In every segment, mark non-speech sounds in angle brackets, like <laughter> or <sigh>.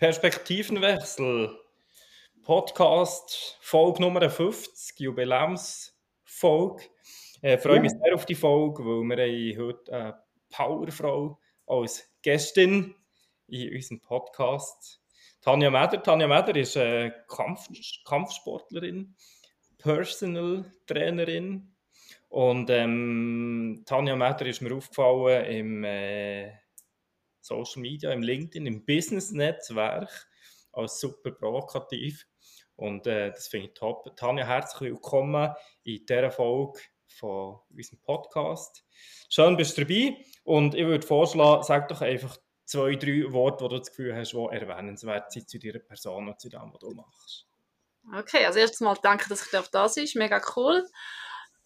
Perspektivenwechsel. Podcast, Folge Nummer 50, Jubiläumsfolge. Ich äh, freue mich sehr auf die Folge, weil wir haben heute eine Powerfrau als Gästin in unserem Podcast. Tanja Meder. Tanja Meder ist eine Kampf Kampfsportlerin, Personal Trainerin. Und ähm, Tanja Meder ist mir aufgefallen im äh, Social Media, im LinkedIn, im Business-Netzwerk als super provokativ. Und äh, das finde ich top. Tanja, herzlich willkommen in dieser Folge von unserem Podcast. Schön, bist du dabei. Und ich würde vorschlagen, sag doch einfach zwei, drei Worte, die du das Gefühl hast, die erwähnenswert sind zu deiner Person und zu dem, was du machst. Okay, also erstens mal danke, dass ich da sein ist Mega cool.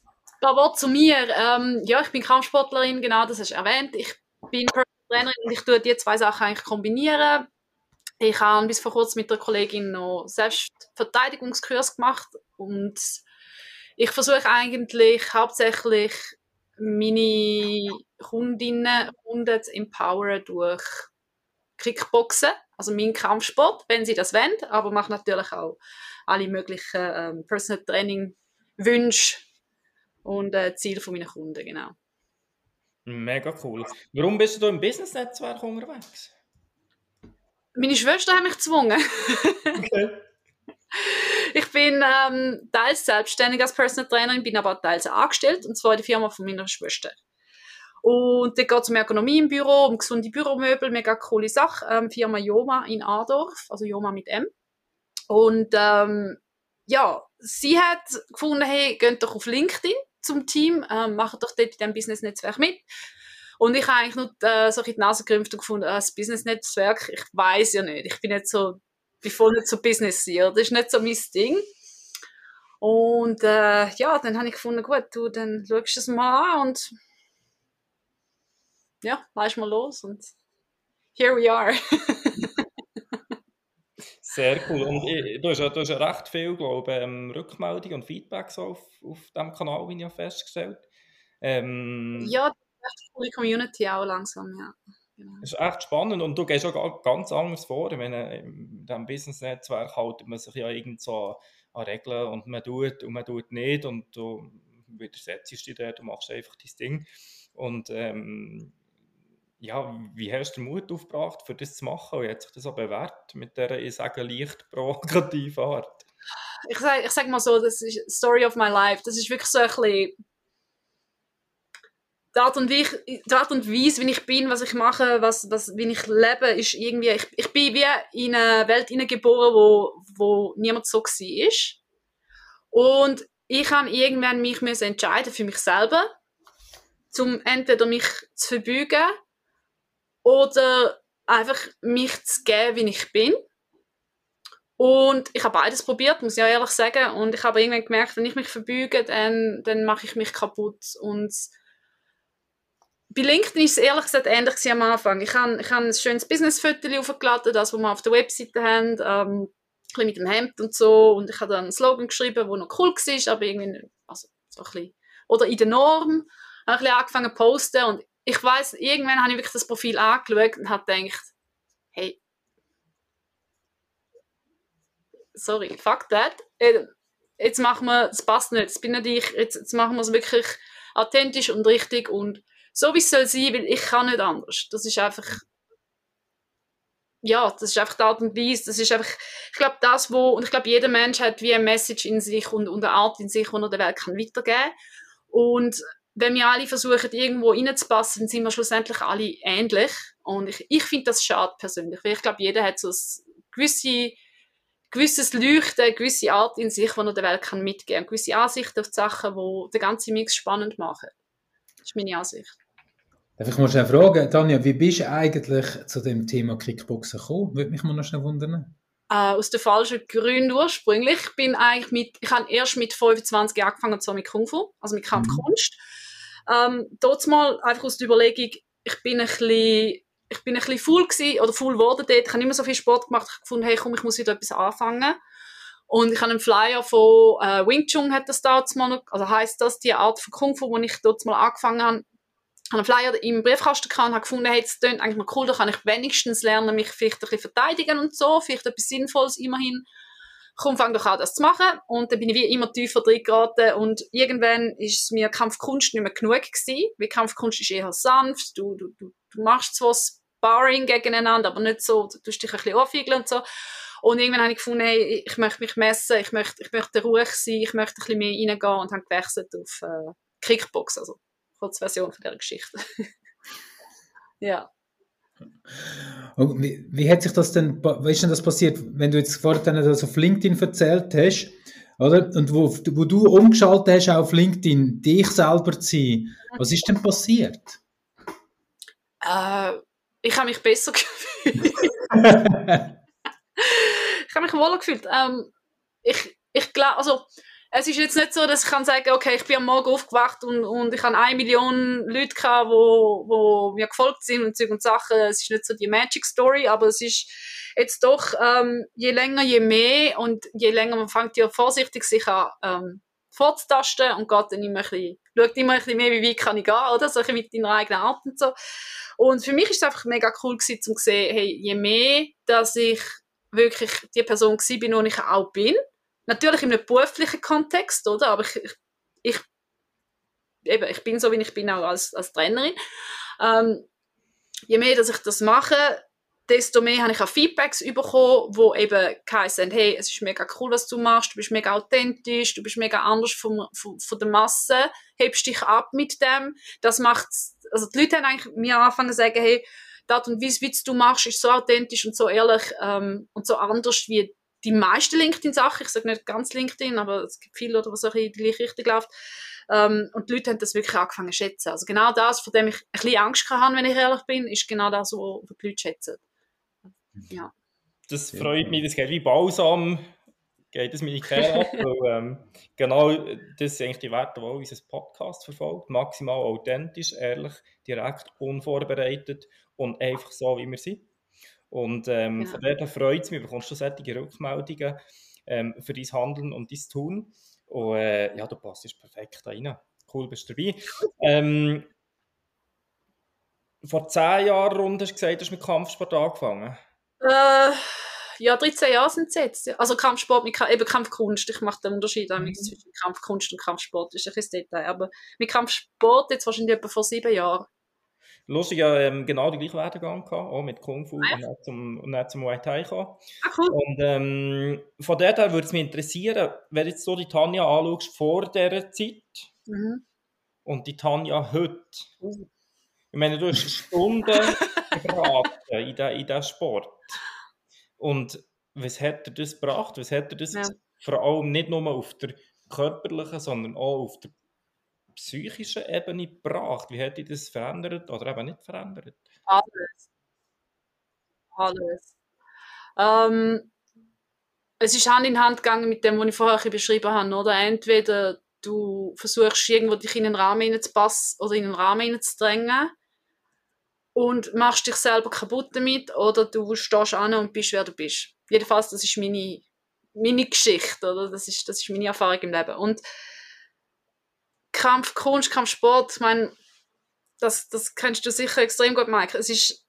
Ein paar Worte zu mir. Ähm, ja, ich bin Kampfsportlerin, genau, das hast du erwähnt. Ich bin Trainerin und ich tue die zwei Sachen eigentlich kombinieren. Ich habe bis vor kurzem mit der Kollegin noch Selbstverteidigungskurs gemacht und ich versuche eigentlich hauptsächlich meine Kundinnen Kunden zu empowern durch Kickboxen, also meinen Kampfsport, wenn sie das wollen, aber mache natürlich auch alle möglichen ähm, Personal Training Wünsche und äh, Ziele von meinen Kunden, genau. Mega cool. Warum bist du im Business-Netzwerk unterwegs? Meine Schwester hat mich gezwungen. Okay. <laughs> Ich bin ähm, teils selbstständig als Personal Trainerin, bin aber teils angestellt, und zwar in der Firma von meiner Schwester. Und da geht es um Ergonomie im Büro, um gesunde Büromöbel, mega coole Sache. Ähm, Firma Joma in Adorf, also Joma mit M. Und ähm, ja, sie hat gefunden, hey, geht doch auf LinkedIn zum Team, ähm, macht doch dort in diesem Business-Netzwerk mit. Und ich habe eigentlich nur äh, so die Nase gerümpft und gefunden, ah, das Business-Netzwerk, ich weiß ja nicht, ich bin nicht so, bin nicht so businesssiert, das ist nicht so mein Ding. Und äh, ja, dann habe ich gefunden, gut, du, dann schaust du es mal an und ja, leist mal los und here we are. <laughs> Sehr cool. Und ich, du, hast, du hast ja recht viel, glaube ich, ähm, Rückmeldungen und Feedbacks auf, auf diesem Kanal, wie ich festgestellt ähm, Ja, echt coole Community auch langsam, ja. Genau. Das ist echt spannend und du gehst auch ganz anders vor. Ich meine, in diesem Business-Netzwerk haltet man sich ja irgend so an Regeln und man tut und man tut nicht und du widersetzt dich da, du machst einfach dein Ding. Und ähm, ja, wie hast du den Mut aufgebracht, für das zu machen? Und hat sich das auch bewährt mit dieser, ich sage, leicht provokativen Art? Ich sage ich sag mal so, das ist Story of my life. Das ist wirklich so ein bisschen die Art und, wie die Art und Weise, wie ich bin, was ich mache, was, was, wie ich lebe, ist irgendwie, ich, ich bin wie in eine Welt geboren, wo, wo niemand so war. Und ich habe irgendwann mich entscheiden für mich selber, um entweder mich zu verbeugen oder einfach mich zu geben, wie ich bin. Und ich habe beides probiert, muss ich auch ehrlich sagen. Und ich habe irgendwann gemerkt, wenn ich mich verbeuge, dann, dann mache ich mich kaputt. Und bei LinkedIn ist es ehrlich gesagt ähnlich am Anfang. Ich habe, ich habe ein schönes Business-Foto aufgeladen, das, was wir auf der Webseite haben, ähm, ein mit dem Hemd und so. Und ich habe dann einen Slogan geschrieben, der noch cool war, aber irgendwie, also so ein bisschen, oder in der Norm, habe ein bisschen angefangen zu posten und ich weiß, irgendwann habe ich wirklich das Profil angeschaut und habe gedacht, hey, sorry, fuck that. Äh, jetzt machen wir, das passt nicht, das bin nicht ich, jetzt, jetzt machen wir es wirklich authentisch und richtig und so wie es soll sein, weil ich kann nicht anders. Das ist einfach, ja, das ist einfach die Art und Weise, das ist einfach, ich glaube, das, wo, und ich glaube, jeder Mensch hat wie ein Message in sich und, und eine Art in sich, die er der Welt kann weitergeben kann. Und wenn wir alle versuchen, irgendwo reinzupassen, dann sind wir schlussendlich alle ähnlich. Und ich, ich finde das schade persönlich, weil ich glaube, jeder hat so ein gewisse, gewisses Leuchten, eine gewisse Art in sich, die er der Welt kann mitgeben kann, gewisse Ansichten auf die Sachen, die den ganzen Mix spannend machen. Das ist meine Ansicht. Darf ich mal schnell fragen, Tanja, wie bist du eigentlich zu dem Thema Kickboxen gekommen? Würde mich mal noch schnell wundern. Äh, aus den falschen Gründen ursprünglich. Ich bin eigentlich mit, ich habe erst mit 25 angefangen, so mit Kung Fu, also mit Kampfkunst. Mhm. Ähm, dort mal einfach aus der Überlegung, ich bin ein bisschen, ich bin ein bisschen faul gewesen, oder faul geworden dort. Ich habe immer so viel Sport gemacht, ich habe gefunden, hey, komm, ich muss wieder etwas anfangen. Und ich habe einen Flyer von äh, Wing Chun, hat das dort mal also heisst das, die Art von Kung Fu, wo ich dort mal angefangen habe, habe einen Flyer im Briefkasten gehabt und habe gefunden, hey, das klingt eigentlich mal cool, da kann ich wenigstens lernen, mich vielleicht ein bisschen verteidigen und so, vielleicht etwas Sinnvolles immerhin. Komm, fang doch an, das zu machen. Und dann bin ich wie immer tiefer drin geraten und irgendwann ist mir Kampfkunst nicht mehr genug gewesen, weil Kampfkunst ist eher sanft, du, du, du, du machst zwar Sparring gegeneinander, aber nicht so, du tust dich ein bisschen anfiegeln und so. Und irgendwann habe ich gefunden, hey, ich möchte mich messen, ich möchte, ich möchte ruhig sein, ich möchte ein bisschen mehr reingehen und habe gewechselt auf äh, Kickbox, also Kurzversion von dieser Geschichte. <laughs> ja. Und wie, wie hat sich das denn, wie ist denn das passiert, wenn du jetzt vorhin das auf LinkedIn erzählt hast, oder? Und wo, wo du umgeschaltet hast auf LinkedIn, dich selber zu sein, was ist denn passiert? Äh, ich habe mich besser <laughs> gefühlt. <laughs> ich habe mich wohler gefühlt. Ähm, ich ich glaube, also es ist jetzt nicht so, dass ich kann sagen, okay, ich bin am Morgen aufgewacht und, und ich habe eine Million Leute gehabt, wo, wo mir gefolgt sind und Zeug und Sachen. Es ist nicht so die Magic Story, aber es ist jetzt doch, ähm, je länger, je mehr und je länger man fängt ja vorsichtig sich an, ähm, vorzutasten und geht dann immer ein bisschen, schaut immer ein bisschen mehr, wie weit kann ich gehen, oder? So ein bisschen mit deiner eigenen Art und so. Und für mich ist es einfach mega cool gewesen, zu sehen, hey, je mehr, dass ich wirklich die Person gewesen bin, die ich auch bin, Natürlich in einem beruflichen Kontext, oder? Aber ich, ich, ich, eben, ich bin so, wie ich bin, auch als, als Trainerin. Ähm, je mehr, dass ich das mache, desto mehr habe ich auch Feedbacks bekommen, wo eben heißen, hey, es ist mega cool, was du machst, du bist mega authentisch, du bist mega anders von, von, von der Masse, hebst dich ab mit dem. Das macht, also die Leute haben eigentlich mir angefangen zu sagen, hey, das und wie du machst, ist so authentisch und so ehrlich ähm, und so anders wie die meisten LinkedIn-Sachen, ich sage nicht ganz LinkedIn, aber es gibt viele, oder was so in die gleiche Richtung läuft. Ähm, und die Leute haben das wirklich angefangen zu schätzen. Also genau das, von dem ich ein bisschen Angst hatte, wenn ich ehrlich bin, ist genau das, was die Leute schätzen. Ja. Das freut mich, das geht wie Balsam, geht es mir nicht ab, <laughs> weil, ähm, genau das sind eigentlich die Werte, die unser Podcast verfolgt. Maximal authentisch, ehrlich, direkt, unvorbereitet und einfach so, wie wir sind. Und ähm, ja. von daher freut es mich, du bekommst schon solche Rückmeldungen ähm, für dein Handeln und dein Tun. Und äh, ja, du passt perfekt rein. Cool, bist du dabei. Ähm, vor zehn Jahren rund hast du gesagt, du hast mit Kampfsport angefangen. Äh, ja, 13 Jahre sind es jetzt. Also Kampfsport, mit, eben Kampfkunst. Ich mache den Unterschied mhm. zwischen Kampfkunst und Kampfsport. Das ist ein Detail. Aber mit Kampfsport jetzt wahrscheinlich etwa vor sieben Jahren. Lustig, ja ähm, genau den gleichen Werdegang gehabt, auch mit Kung Fu ah, ja. und dann zum, und dann zum Muay Thai gekommen. Ah, cool. Und ähm, von der her würde es mich interessieren, wenn jetzt so die Tanja anschaust vor dieser Zeit mhm. und die Tanja heute. Mhm. Ich meine, du hast Stunden gebracht in diesen Sport. Und was hat dir das gebracht? Was hat dir das ja. vor allem nicht nur auf der körperlichen, sondern auch auf der psychischen Ebene gebracht? Wie hat dich das verändert oder eben nicht verändert? Alles. Alles. Ähm, es ist Hand in Hand gegangen mit dem, was ich vorher beschrieben habe. Oder? Entweder du versuchst irgendwo dich in einen Rahmen zu passen oder in einen Rahmen zu drängen und machst dich selber kaputt damit oder du stehst an und bist, wer du bist. Jedenfalls, das ist meine, meine Geschichte, oder? Das ist, das ist meine Erfahrung im Leben. Und Kampfkunst, Kampfsport, ich meine, das, das kennst du sicher extrem gut, Mike. Es ist,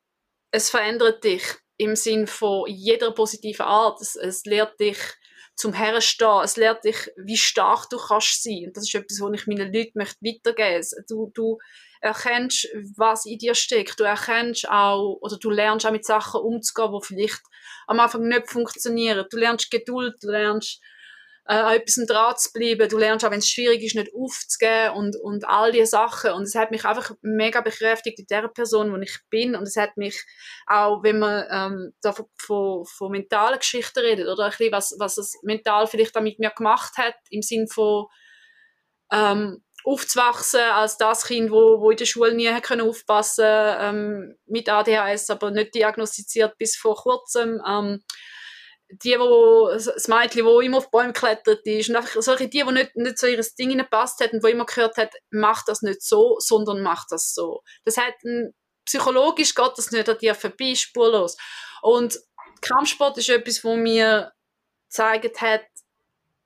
es verändert dich im Sinn von jeder positiven Art. Es, es lehrt dich zum Herrenstehen. Es lehrt dich, wie stark du kannst sein. Und das ist etwas, was ich meinen Leuten möchte weitergeben möchte. Du, du erkennst, was in dir steckt. Du erkennst auch, oder du lernst auch mit Sachen umzugehen, die vielleicht am Anfang nicht funktionieren. Du lernst Geduld, du lernst äh, an etwas dran zu bleiben. Du lernst auch, wenn es schwierig ist, nicht aufzugeben und, und all diese Sachen. Und es hat mich einfach mega bekräftigt in der Person, wo ich bin. Und es hat mich auch, wenn man ähm, da von, von, von mentalen Geschichten redet, oder ein bisschen, was, was es mental vielleicht auch mit mir gemacht hat, im Sinn von ähm, aufzuwachsen als das Kind, wo, wo in der Schule nie können aufpassen ähm, mit ADHS, aber nicht diagnostiziert bis vor kurzem. Ähm, die, wo, das Mädchen, das immer auf Bäume geklettert ist und einfach solche, die, die nicht, nicht so ihr Ding gepasst hat und wo immer gehört hat, mach das nicht so, sondern mach das so. Das hat psychologisch geht das nicht an dir vorbei, spurlos. Und Kampfsport ist etwas, wo mir gezeigt hat,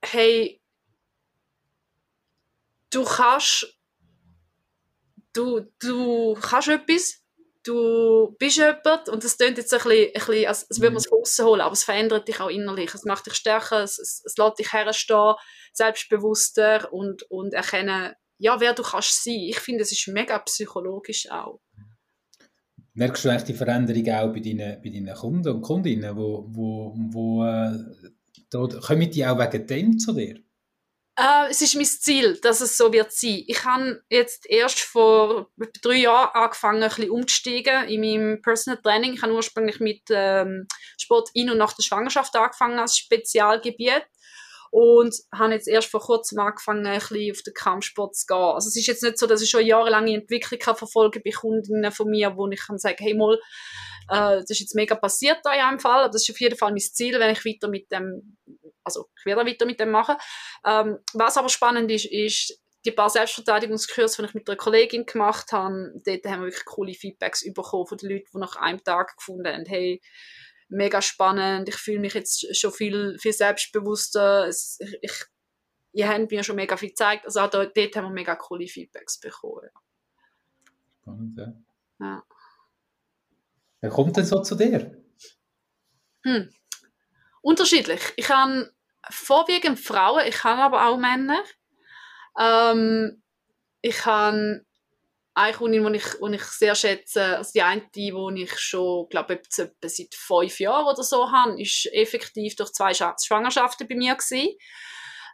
hey, du kannst du, du kannst etwas, du bist jemand und das klingt jetzt ein bisschen, ein bisschen als, als würde man es von außen holen, aber es verändert dich auch innerlich. Es macht dich stärker, es, es, es lässt dich herstehen, selbstbewusster und, und erkennen, ja, wer du kannst sein. Ich finde, es ist mega psychologisch auch. Merkst du eigentlich die Veränderung auch bei deinen, bei deinen Kunden und Kundinnen, wo, wo, wo äh, da, kommen die auch wegen dem zu dir? Äh, es ist mein Ziel, dass es so wird sein. Ich habe jetzt erst vor drei Jahren angefangen, ein bisschen umzusteigen in meinem Personal Training. Ich habe ursprünglich mit ähm, Sport in und nach der Schwangerschaft angefangen als Spezialgebiet und habe jetzt erst vor kurzem angefangen, ein bisschen auf den Kampfsport zu gehen. Also es ist jetzt nicht so, dass ich schon jahrelange Entwicklung kann verfolgen bei Kundinnen von mir, wo ich kann sagen, hey mal, äh, das ist jetzt mega passiert da in einem Fall. Das ist auf jeden Fall mein Ziel, wenn ich weiter mit dem, also ich werde weiter mit dem machen. Ähm, was aber spannend ist, ist, die paar Selbstverteidigungskurse, die ich mit einer Kollegin gemacht habe, dort haben wir wirklich coole Feedbacks bekommen von den Leuten, die nach einem Tag gefunden haben, hey, mega spannend. Ich fühle mich jetzt schon viel, viel selbstbewusster. Es, ich, ich, ihr habt mir schon mega viel gezeigt. Also auch dort, dort haben wir mega coole Feedbacks bekommen. Ja. Spannend, ja. ja. Wer kommt denn so zu dir? Hm. Unterschiedlich. Ich habe vorwiegend Frauen, ich habe aber auch Männer. Ähm, ich habe eine Kundin, die ich, die ich sehr schätze, also die eine, die ich schon, glaube ich, seit fünf Jahren oder so habe, ist effektiv durch zwei Schwangerschaften bei mir gewesen.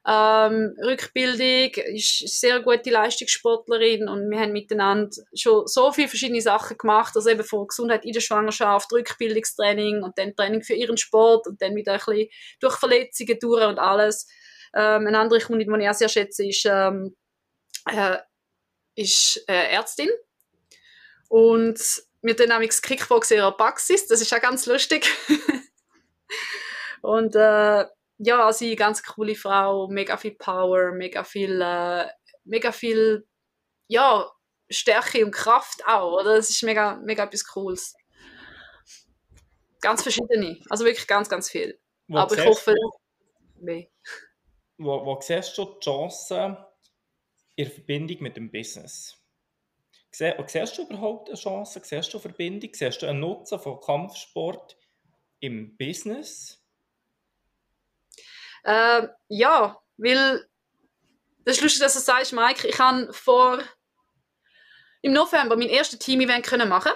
Ähm, Rückbildung, ist sehr gute Leistungssportlerin und wir haben miteinander schon so viele verschiedene Sachen gemacht, also eben von Gesundheit in der Schwangerschaft, Rückbildungstraining und dann Training für ihren Sport und dann wieder ein bisschen durch Verletzungen durch und alles. Ähm, eine andere Kundin, die ich auch sehr schätze, ist ähm, äh, ist äh, Ärztin und wir dann nämlich Kickbox in ihrer Praxis, das ist auch ganz lustig. <laughs> und äh, ja, sie eine ganz coole Frau, mega viel Power, mega viel, äh, mega viel, ja, Stärke und Kraft auch, oder? Das ist mega, mega etwas Cooles. Ganz verschiedene, also wirklich ganz, ganz viel. Wo Aber ich hoffe, mehr. Wo, wo siehst du die Chancen in Verbindung mit dem Business. Siehst du überhaupt eine Chance? Siehst du eine Verbindung? Siehst du einen Nutzen von Kampfsport im Business? Äh, ja, weil das ist lustig, dass du sagst, Mike. Ich habe vor im November mein erstes Team-Event machen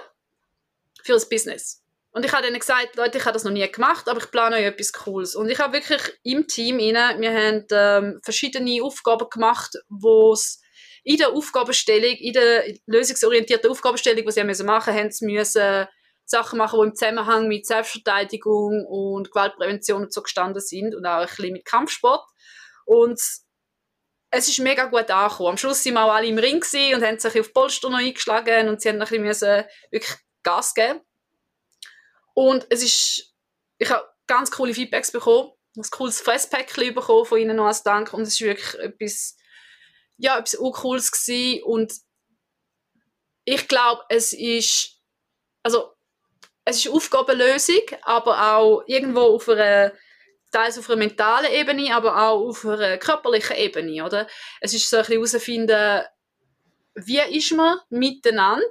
für das Business. Und ich habe ihnen gesagt, Leute, ich habe das noch nie gemacht, aber ich plane euch etwas Cooles. Und ich habe wirklich im Team rein, wir haben ähm, verschiedene Aufgaben gemacht, wo es in der Aufgabenstellung, in der lösungsorientierten Aufgabenstellung, die sie müssen machen haben sie müssen Sachen machen, die im Zusammenhang mit Selbstverteidigung und Gewaltprävention und so gestanden sind und auch ein bisschen mit Kampfsport. Und es ist mega gut angekommen. Am Schluss sind wir auch alle im Ring und haben sich auf Polster noch eingeschlagen und sie haben ein bisschen wirklich Gas geben. Und es ist, ich habe ganz coole Feedbacks bekommen, ein cooles Fresspäckchen bekommen von ihnen noch als Dank und es ist wirklich etwas, ja, etwas Cooles gewesen und ich glaube, es ist, also, es ist Aufgabenlösung, aber auch irgendwo auf einer, teils auf einer mentalen Ebene, aber auch auf einer körperlichen Ebene, oder? Es ist so ein bisschen wie ist man miteinander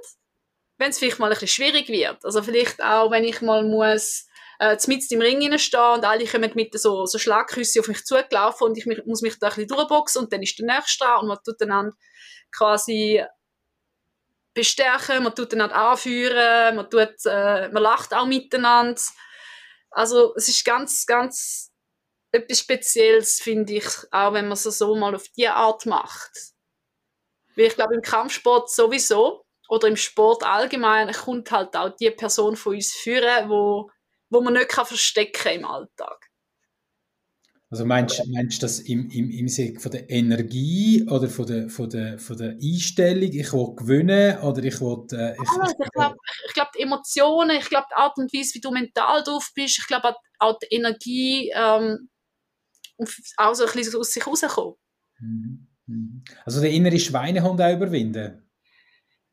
wenn es vielleicht mal ein bisschen schwierig wird. Also vielleicht auch, wenn ich mal muss äh, im Ring stehen und alle kommen mit so, so Schlagküsse auf mich zugelaufen und ich mich, muss mich da ein bisschen durchboxen und dann ist der Nächste dran und man tut dann quasi bestärken, man tut einander anführen, man, tut, äh, man lacht auch miteinander. Also es ist ganz, ganz etwas Spezielles, finde ich, auch wenn man es so mal auf diese Art macht. Weil ich glaube, im Kampfsport sowieso, oder im Sport allgemein kommt halt auch die Person von uns führen, wo, wo man nicht kann verstecken im Alltag. Also meinst, du das im, im, im Sinne von der Energie oder von der, von der, von der Einstellung, ich will gewinnen oder ich will... Äh, ich, also, ich glaube, glaub, die Emotionen, ich glaube die Art und Weise, wie du mental drauf bist, ich glaube auch die Energie ähm, auch so ein bisschen aus sich rauskommen. Mhm, mhm. Also der innere Schweinehund auch überwinden?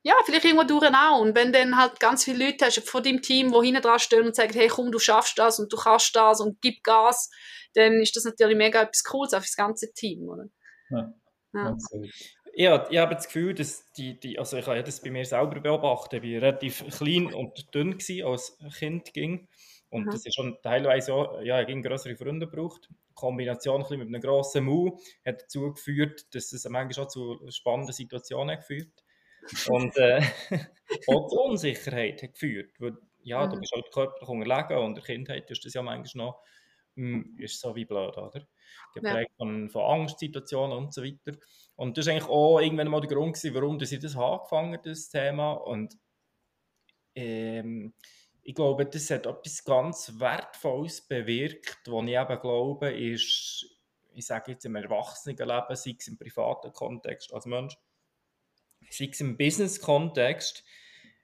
Ja, vielleicht irgendwo durch auch. Und wenn dann halt ganz viele Leute hast von deinem Team, die hinten dran stehen und sagen, hey, komm, du schaffst das und du kannst das und gib Gas, dann ist das natürlich mega etwas Cooles auch für das ganze Team, oder? Ja, ja. Ja, ich habe das Gefühl, dass die, die also ich habe das bei mir selber beobachtet, ich war relativ klein und dünn gewesen, als Kind ging. Und Aha. das ist schon teilweise auch, ja, ich größere Freunde gebraucht. Die Kombination ein mit einem grossen Mund hat dazu geführt, dass es manchmal auch zu spannenden Situationen geführt Und äh, <laughs> auch zu Unsicherheit hat geführt. Weil, ja, du Mhm. bist halt körperlich unterlegen und in der Kindheit ist das ja manchmal noch, hm, ist so wie blöd, oder? Geprägt von, von Angstsituationen und so weiter. Und das war eigentlich auch irgendwann mal der Grund, gewesen, warum ich das angefangen habe, das Thema. Und ähm, ich glaube, das hat etwas ganz Wertvolles bewirkt, was ich eben glaube, ist, ich sage jetzt im Erwachsenenleben, sei es im privaten Kontext als Mensch, sei es im Business-Kontext,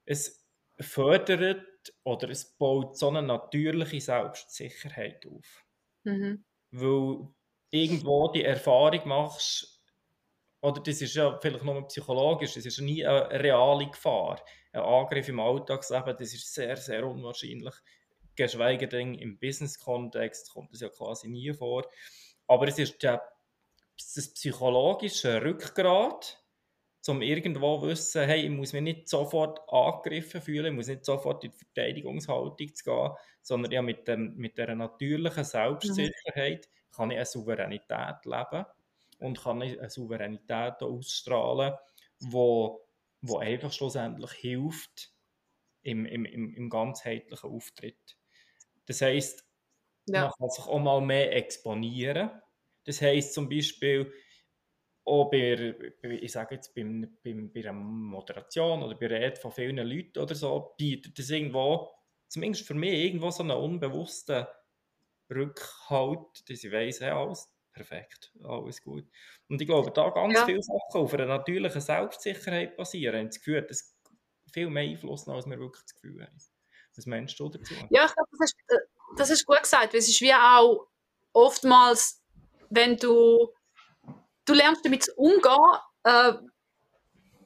es fördert oder es baut so eine natürliche Selbstsicherheit auf. Mhm. Weil irgendwo die Erfahrung machst, oder das ist ja vielleicht nur psychologisch, das ist ja nie eine reale Gefahr. Ein Angriff im Alltagsleben, das ist sehr, sehr unwahrscheinlich. Geschweige denn im Business-Kontext kommt das ja quasi nie vor. Aber es ist der, das psychologische Rückgrat, um irgendwo zu wissen, hey, ich muss mich nicht sofort angegriffen fühlen, ich muss nicht sofort in die Verteidigungshaltung zu gehen, sondern ja mit, dem, mit dieser natürlichen Selbstsicherheit kann ich eine Souveränität leben und kann ich eine Souveränität ausstrahlen, wo, wo einfach schlussendlich hilft im, im, im, im ganzheitlichen Auftritt. Das heisst, Ja. man kann sich auch mal mehr exponieren. Das heisst zum Beispiel, auch bei, ich sage jetzt, beim, beim, bei einer Moderation oder bei Reden von vielen Leuten oder so, bietet das irgendwo, zumindest für mich, irgendwo so einen unbewussten Rückhalt, dass ich weiss, hey, alles perfekt, alles gut. Und ich glaube, da ganz Ja. viele Sachen auf einer natürlichen Selbstsicherheit basieren, haben das Gefühl, dass viel mehr Einfluss haben, als wir wirklich das Gefühl haben. Was meinst du dazu? Ja, ich glaube, das ist, äh, das ist gut gesagt, weil es ist wie auch oftmals, wenn du, du lernst damit umgehen, äh,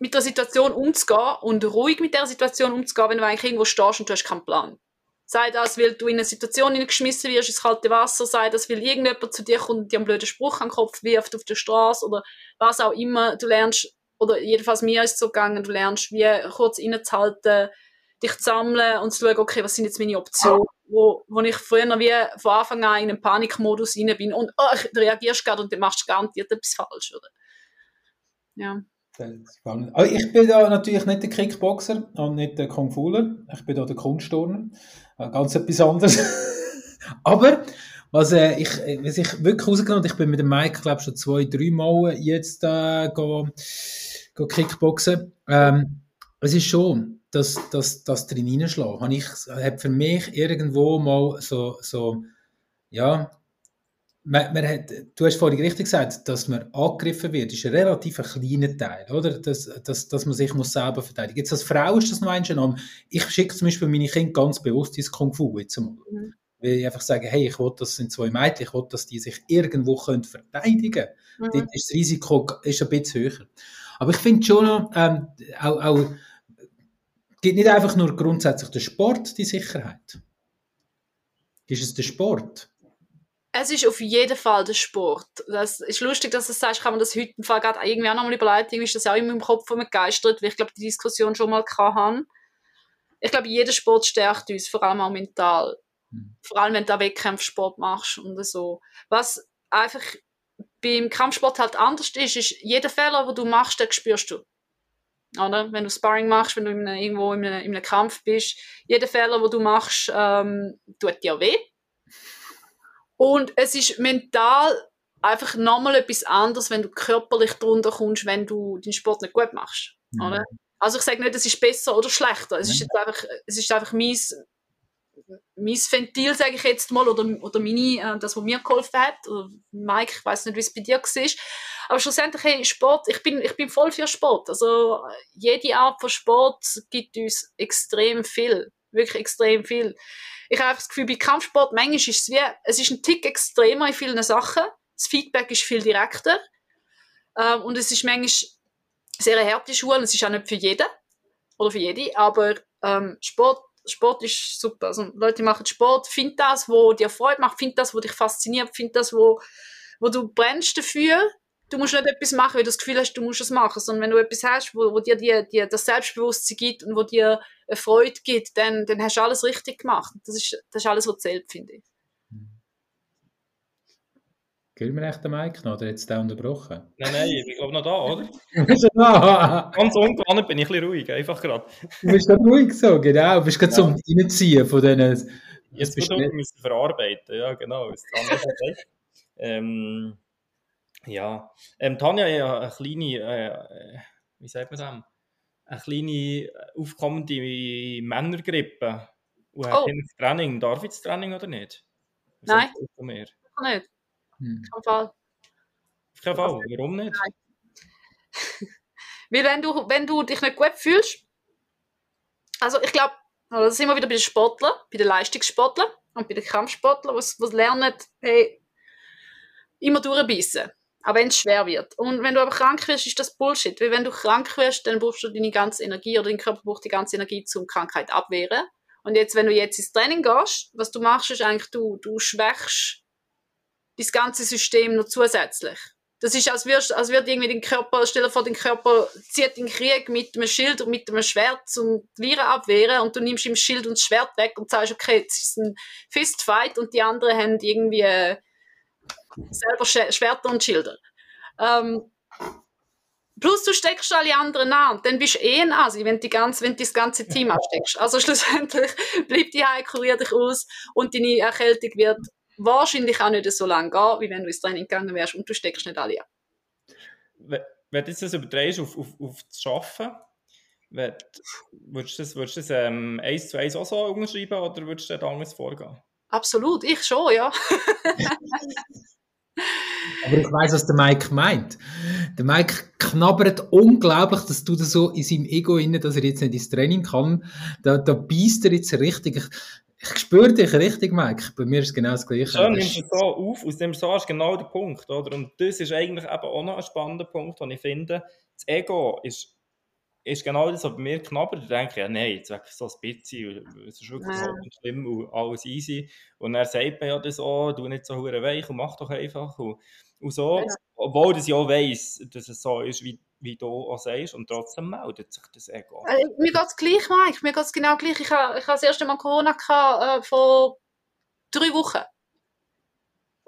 mit der Situation umzugehen und ruhig mit der Situation umzugehen, wenn du eigentlich irgendwo stehst und du hast keinen Plan. Sei das, weil du in eine Situation hineingeschmissen wirst, ins kalte Wasser, sei das, weil irgendjemand zu dir kommt und dir einen blöden Spruch an den Kopf wirft auf der Straße oder was auch immer. Du lernst, oder jedenfalls mir ist es so gegangen, du lernst wie kurz innezuhalten, dich zu sammeln und zu schauen, okay, was sind jetzt meine Optionen, wo, wo ich früher wie von Anfang an in einen Panikmodus rein bin und oh, du reagierst gerade und dann machst du garantiert etwas falsch, oder? Ja. Aber ich bin da natürlich nicht der Kickboxer und nicht der Kung Fuler. Ich bin da der Kunstturner. Äh, Ganz etwas anderes. <laughs> Aber was, äh, ich, äh, was ich wirklich rausgenommen habe, ich bin mit dem Mike, glaube schon zwei, drei Mal jetzt äh, go, go Kickboxen. Ähm, es ist schon, dass das, das drin hineinschlagen. Habe ich, hat für mich irgendwo mal so, so ja, man, man hat, du hast vorhin richtig gesagt, dass man angegriffen wird, ist ein relativ ein kleiner Teil, oder? Dass, dass, dass man sich muss selber verteidigen Jetzt als Frau ist das noch ein Name. Ich schicke zum Beispiel meine Kinder ganz bewusst ins Kung Fu jetzt mal. Mhm. Weil ich einfach sage, hey, ich will, das sind zwei Mädchen, ich will, dass die sich irgendwo können verteidigen können. Mhm. Dort ist das Risiko ist ein bisschen höher. Aber ich finde schon noch, ähm, auch, auch, gibt nicht einfach nur grundsätzlich der Sport die Sicherheit. Ist es der Sport? Es ist auf jeden Fall der Sport. Das ist lustig, dass du das sagst. Ich habe mir das heute im Fall gerade irgendwie auch nochmal überlegt. Irgendwie ist das auch immer im Kopf geistert, weil ich glaube, die Diskussion schon mal hatte. Ich glaube, jeder Sport stärkt uns, vor allem auch mental. Mhm. Vor allem, wenn du auch Wettkampfsport machst und so. Was einfach beim Kampfsport halt anders ist, ist, jeder Fehler, den du machst, den spürst du. Oder? Wenn du Sparring machst, wenn du in einem, irgendwo in einem, in einem Kampf bist, jeder Fehler, den du machst, ähm, tut dir weh. Und es ist mental einfach nochmal etwas anderes, wenn du körperlich drunter kommst, wenn du den Sport nicht gut machst. Mhm. Oder? Also ich sage nicht, es ist besser oder schlechter. Es ist jetzt einfach, es ist einfach mein, mein Ventil, sage ich jetzt mal, oder, oder meine, äh, das, was mir geholfen hat. Oder Mike, ich weiß nicht, wie es bei dir war. Aber schlussendlich, hey, Sport, ich bin, ich bin voll für Sport. Also jede Art von Sport gibt uns extrem viel. Wirklich extrem viel. Ich habe das Gefühl, bei Kampfsport, manchmal ist es wie, es ist ein Tick extremer in vielen Sachen. Das Feedback ist viel direkter. Ähm, und es ist manchmal sehr eine harte Schule. Es ist auch nicht für jeden oder für jede, aber ähm, Sport, Sport ist super. Also Leute machen Sport, find das, wo dir Freude macht, find das, wo dich fasziniert, find das, wo, wo du brennst dafür. Du musst nicht etwas machen, weil du das Gefühl hast, du musst es machen, sondern wenn du etwas hast, wo, wo dir die, die, das Selbstbewusstsein gibt und wo dir eine Freude gibt, dann, dann hast du alles richtig gemacht. Das ist, das ist alles, was zählt, finde ich. Gehört mir echt der Mike noch, oder jetzt der unterbrochen? Nein, nein, ich bin glaube noch da, oder? <laughs> Bist du da? Ganz ungewohnt bin ich ein bisschen ruhig, einfach gerade. Du bist gerade ruhig so, genau. Du bist gerade zum Reinziehen von diesen... Jetzt bist du ich müssen verarbeiten, ja genau. Recht. ähm, ja, ähm, Tanja hat eine kleine, äh, wie sagt man das? Eine kleine aufkommende Männergrippe. Und hat Oh. hin auf Training. Darf ich das Training oder nicht? Was Nein. von mir? Kann nicht. Hm. Auf keinen Fall. Auf keinen Fall. Warum nicht? <laughs> Weil wenn du, wenn du dich nicht gut fühlst, also ich glaube, da sind wir wieder bei den Sportlern, bei den Leistungssportlern und bei den Kampfsportlern, die lernen, hey, immer durchbeissen, auch wenn es schwer wird. Und wenn du aber krank wirst, ist das Bullshit. Weil wenn du krank wirst, dann brauchst du deine ganze Energie oder dein Körper braucht die ganze Energie zum Krankheit abwehren. Und jetzt, wenn du jetzt ins Training gehst, was du machst, ist eigentlich, du, du schwächst das ganze System noch zusätzlich. Das ist, als, würdest, als würde irgendwie den Körper, stell dir vor, den Körper zieht den Krieg mit einem Schild und mit einem Schwert zum Viren abwehren und du nimmst ihm Schild und Schwert weg und sagst, okay, jetzt ist ein Fistfight und die anderen haben irgendwie äh, selber Sch Schwerter und Schilder. Ähm, plus du steckst alle anderen an dann bist du eh ein Asi, wenn, du das ganze Team ansteckst. Also <laughs> schlussendlich bleib die heim, kurier dich aus und deine Erkältung wird wahrscheinlich auch nicht so lange gehen, wie wenn du ins Training gegangen wärst und du steckst nicht alle an. Wenn du jetzt das überträgst auf, auf, auf das Arbeiten, würdest du das, würdest du das ähm, eins zu eins auch so umschreiben oder würdest du dort anders vorgehen? Absolut, ich schon, ja. <laughs> Aber ich weiß, was der Mike meint. Der Mike knabbert unglaublich, dass du das so in seinem Ego inne, dass er jetzt nicht ins Training kann. Da, da beißt er jetzt richtig. Ich, ich spüre dich richtig, Mike. Bei mir ist es genau das Gleiche. Schön, nimmst du so auf, aus dem so ist genau der Punkt, oder? Und das ist eigentlich eben auch noch ein spannender Punkt, den ich finde. Das Ego ist, ist genau das, was bei mir knabbert. Ich denke, ja, nein, jetzt wirklich so ein bisschen, es ist wirklich Ja. so schlimm und alles easy. Und dann sagt man ja das auch, du nicht so hure weich und mach doch einfach. Und, und so, Ja. obwohl ich ja auch weiss, dass es so ist, wie, wie du auch sagst, und trotzdem meldet sich das Ego. Äh, mir geht es gleich, Mike. Mir geht es genau gleich. Ich habe ich ha das erste Mal Corona gehabt, äh, vor drei Wochen.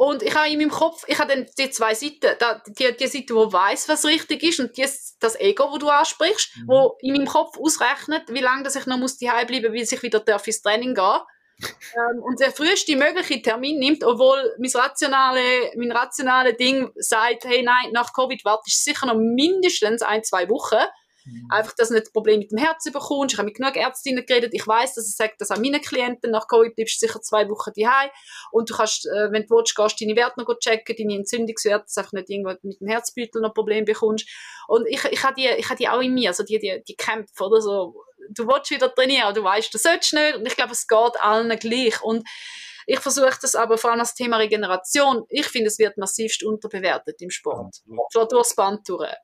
Und ich habe in meinem Kopf, ich habe dann die zwei Seiten, da, die, die Seite, die weiß, was richtig ist, und die, das Ego, wo du ansprichst, Mhm. wo in meinem Kopf ausrechnet, wie lange dass ich noch muss daheim bleiben, bis ich wieder darf ins Training gehen. <laughs> ähm, und der früheste mögliche Termin nimmt, obwohl mein rationale, mein rationale Ding sagt, hey nein, nach Covid wartest du sicher noch mindestens ein, zwei Wochen. Mhm. Einfach, dass du nicht Probleme mit dem Herz bekommst. Ich habe mit genug Ärztinnen geredet. Ich weiß, dass es sagt, dass an meinen Klienten nach Covid bleibst du sicher zwei Wochen daheim und du kannst, äh, wenn du willst, gehst deine Werte noch checken, deine Entzündungswerte, dass du einfach nicht irgendwo mit dem Herzbeutel noch Probleme bekommst. Und ich, ich habe die, ich habe die auch in mir, also die, die, die Kämpfe, oder so. Du willst wieder trainieren, du weißt, du sollst nicht. Und ich glaube, es geht allen gleich. Und ich versuche das aber vor allem das Thema Regeneration. Ich finde, es wird massivst unterbewertet im Sport. So durchs Band durch.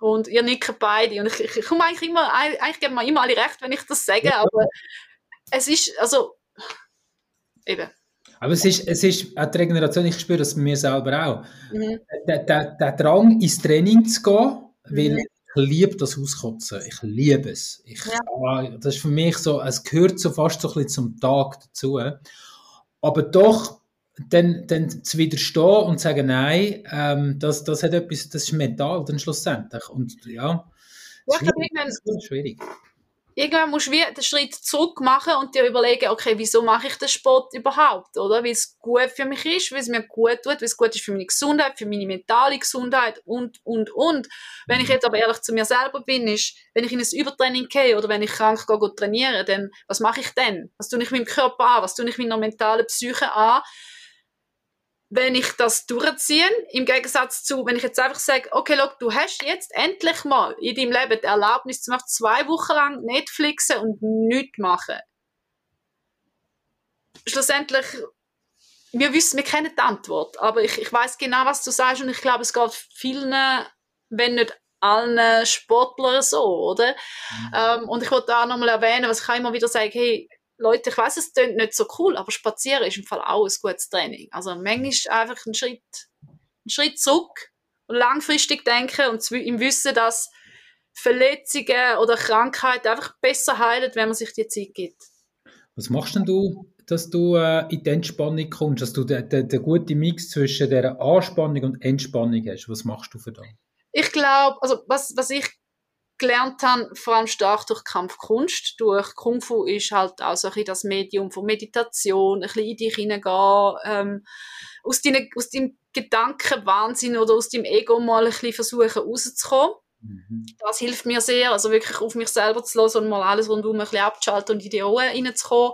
Und ihr nickt beide. Und ich, ich, ich komme eigentlich immer, eigentlich geben mir immer alle recht, wenn ich das sage, aber es ist, also, eben. Aber es ist, es ist auch die Regeneration, ich spüre das mir selber auch. Mhm. Der, der, der Drang, ins Training zu gehen, weil Mhm. ich liebe das Auskotzen. Ich liebe es. Ich, Ja. das ist für mich so, es gehört so fast so ein bisschen zum Tag dazu. Aber doch, dann, dann zu widerstehen und zu sagen, nein, ähm, das, das hat etwas, das ist mental dann schlussendlich. Und ja, Ja, Das ist schwierig. irgendwann musst du wie den Schritt zurück machen und dir überlegen, okay, wieso mache ich den Sport überhaupt, oder? Weil es gut für mich ist, weil es mir gut tut, weil es gut ist für meine Gesundheit, für meine mentale Gesundheit und, und, und. Wenn ich jetzt aber ehrlich zu mir selber bin, ist, wenn ich in ein Übertraining gehe oder wenn ich krank gehe, gehe trainieren, dann, was mache ich denn? Was tue ich meinem Körper an? Was tue ich meiner mentalen Psyche an? Wenn ich das durchziehe, im Gegensatz zu, wenn ich jetzt einfach sage, okay, look, du hast jetzt endlich mal in deinem Leben die Erlaubnis zu machen, zwei Wochen lang Netflixen und nichts machen. Schlussendlich, wir wissen, wir kennen die Antwort, aber ich, ich weiß genau, was du sagst und ich glaube, es geht vielen, wenn nicht allen Sportlern so, oder? Ähm, und ich wollte auch nochmal erwähnen, was ich immer wieder sage, hey, Leute, ich weiß, es klingt nicht so cool, aber Spazieren ist im Fall auch ein gutes Training. Also manchmal einfach einen Schritt, einen Schritt zurück langfristig denken und im Wissen, dass Verletzungen oder Krankheiten einfach besser heilen, wenn man sich die Zeit gibt. Was machst denn du, dass du äh, in die Entspannung kommst, dass du den, den, den guten Mix zwischen der Anspannung und Entspannung hast? Was machst du für das? Ich glaube, also was, was ich gelernt habe, vor allem stark durch Kampfkunst, durch Kung Fu ist halt auch so ein bisschen das Medium von Meditation, ein bisschen in dich hineingehen, ähm, aus, deinen, aus deinem Gedankenwahnsinn oder aus deinem Ego mal ein bisschen versuchen rauszukommen. Mhm. Das hilft mir sehr, also wirklich auf mich selber zu hören und mal alles rundum ein bisschen abzuschalten und in die Ohren reinzukommen.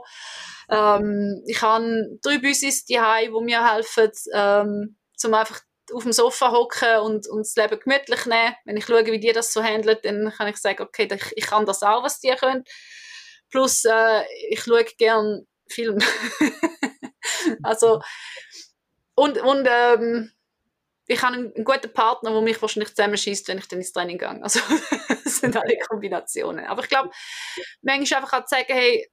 Ähm, ich habe drei Büsis die die mir helfen, ähm, zum einfach auf dem Sofa hocken und, und das Leben gemütlich nehmen. Wenn ich schaue, wie die das so handeln, dann kann ich sagen, okay, ich, ich kann das auch, was die können. Plus, äh, ich schaue gerne Film. <laughs> also, und, und ähm, ich habe einen, einen, guten Partner, der mich wahrscheinlich zusammenschießt, wenn ich dann ins Training gehe. Also, <laughs> das sind alle Kombinationen. Aber ich glaube, manchmal einfach auch zu sagen, hey,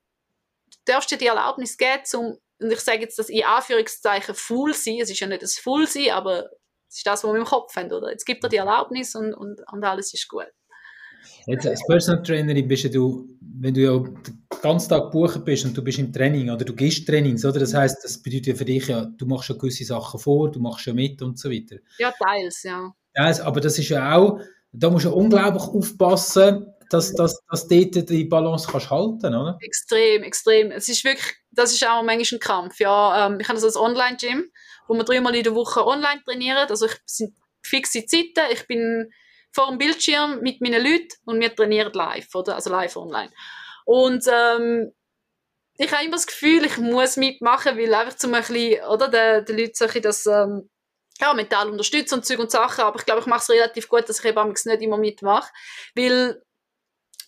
du darfst dir die Erlaubnis geben, um, und ich sage jetzt das in Anführungszeichen Full sein, es ist ja nicht das Full sein, aber das ist das, was wir im Kopf haben, oder? Jetzt gibt er die Erlaubnis und, und, und alles ist gut. Jetzt als Personal Trainerin bist du, wenn du ja den ganzen Tag buchen bist und du bist im Training oder du gehst Trainings, oder? Das heißt, das bedeutet ja für dich ja, du machst schon gewisse Sachen vor, du machst schon mit und so weiter. Ja, teils, ja. Teils, aber das ist ja auch, da musst du unglaublich aufpassen, dass, dass, dass du dort die Balance kannst halten, oder? Extrem, extrem. Es ist wirklich, das ist auch manchmal ein Kampf, ja. Ähm, ich habe das als Online-Gym wo wir dreimal in der Woche online trainieren. Also ich sind fixe Zeiten. Ich bin vor dem Bildschirm mit meinen Leuten und wir trainieren live, oder? Also live online. Und ähm, ich habe immer das Gefühl, ich muss mitmachen, weil einfach zum ein bisschen, oder, den, den Leuten so das ähm, ja, mental unterstützen und Zeug und Sachen, aber ich glaube, ich mache es relativ gut, dass ich eben nicht immer mitmache, weil